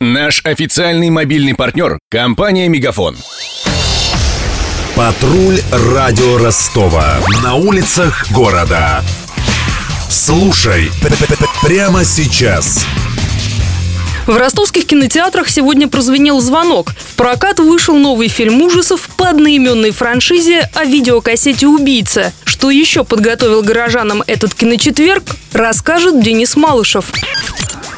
Наш официальный мобильный партнер – компания «Мегафон». Патруль радио Ростова. На улицах города. Слушай прямо сейчас. В ростовских кинотеатрах сегодня прозвенел звонок. В прокат вышел новый фильм ужасов по одноименной франшизе о видеокассете «Убийца». Что еще подготовил горожанам этот киночетверг, расскажет Денис Малышев.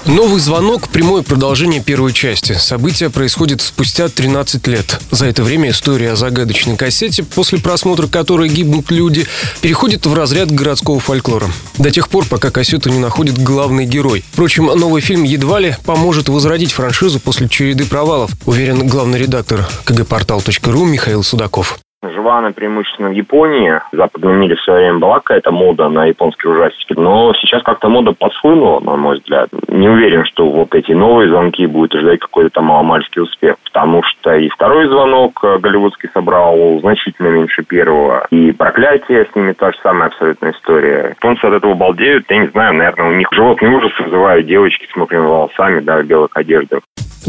Новый звонок – прямое продолжение первой части. События происходят спустя 13 лет. За это время история о загадочной кассете, после просмотра которой гибнут люди, переходит в разряд городского фольклора. До тех пор, пока кассету не находит главный герой. Впрочем, новый фильм едва ли поможет возродить франшизу после череды провалов, уверен главный редактор kgportal.ru Михаил Судаков. Жива она преимущественно в Японии. В западном мире в свое время была какая-то мода на японские ужастики. Но сейчас как-то мода подсхлынула, на мой взгляд. Не уверен, что вот эти новые звонки будут ждать какой-то там маломальский успех. Потому что и второй звонок э, голливудский собрал значительно меньше первого. И проклятие с ними та же самая абсолютная история. Японцы от этого балдеют. Я не знаю, наверное, у них животный ужас вызывают девочки с мокрыми волосами, да, в белых одеждах.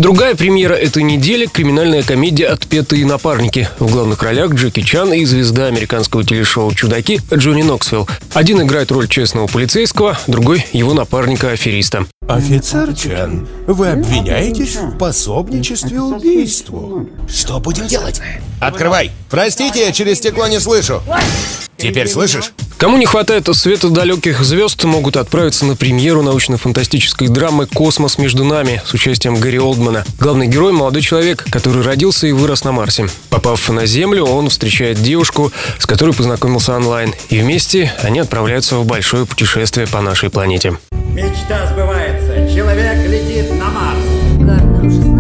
Другая премьера этой недели – криминальная комедия «Отпетые напарники». В главных ролях Джеки Чан и звезда американского телешоу «Чудаки» Джонни Ноксвилл. Один играет роль честного полицейского, другой – его напарника-афериста. Офицер Чан, вы обвиняетесь в пособничестве убийству. Что будем делать? Открывай! Простите, я через стекло не слышу. Теперь слышишь? Кому не хватает света далеких звезд, могут отправиться на премьеру научно-фантастической драмы «Космос между нами» с участием Гарри Олдмана. Главный герой – молодой человек, который родился и вырос на Марсе. Попав на Землю, он встречает девушку, с которой познакомился онлайн. И вместе они отправляются в большое путешествие по нашей планете. Мечта сбывается. Человек летит на Марс. Гарнеру 16.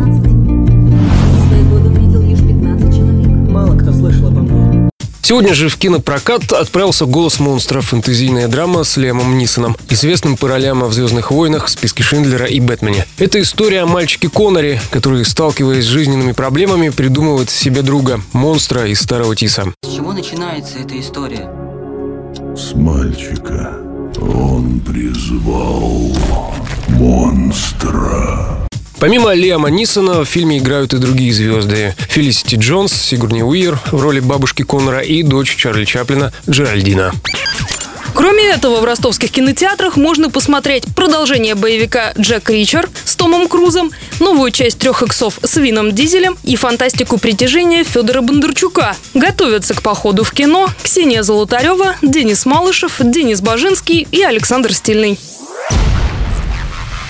Сегодня же в кинопрокат отправился «Голос монстра» фэнтезийная драма с Лемом Нисоном, известным по ролям в «Звездных войнах», «Списке Шиндлера» и «Бэтмене». Это история о мальчике Коноре, который, сталкиваясь с жизненными проблемами, придумывает себе друга, монстра из Старого Тиса. С чего начинается эта история? С мальчика. Он призвал монстра. Помимо Лиама Нисона в фильме играют и другие звезды. Фелисити Джонс, Сигурни Уир в роли бабушки Коннора и дочь Чарли Чаплина Джеральдина. Кроме этого, в ростовских кинотеатрах можно посмотреть продолжение боевика «Джек Ричер» с Томом Крузом, новую часть «Трех иксов» с Вином Дизелем и фантастику притяжения Федора Бондарчука. Готовятся к походу в кино Ксения Золотарева, Денис Малышев, Денис Бажинский и Александр Стильный.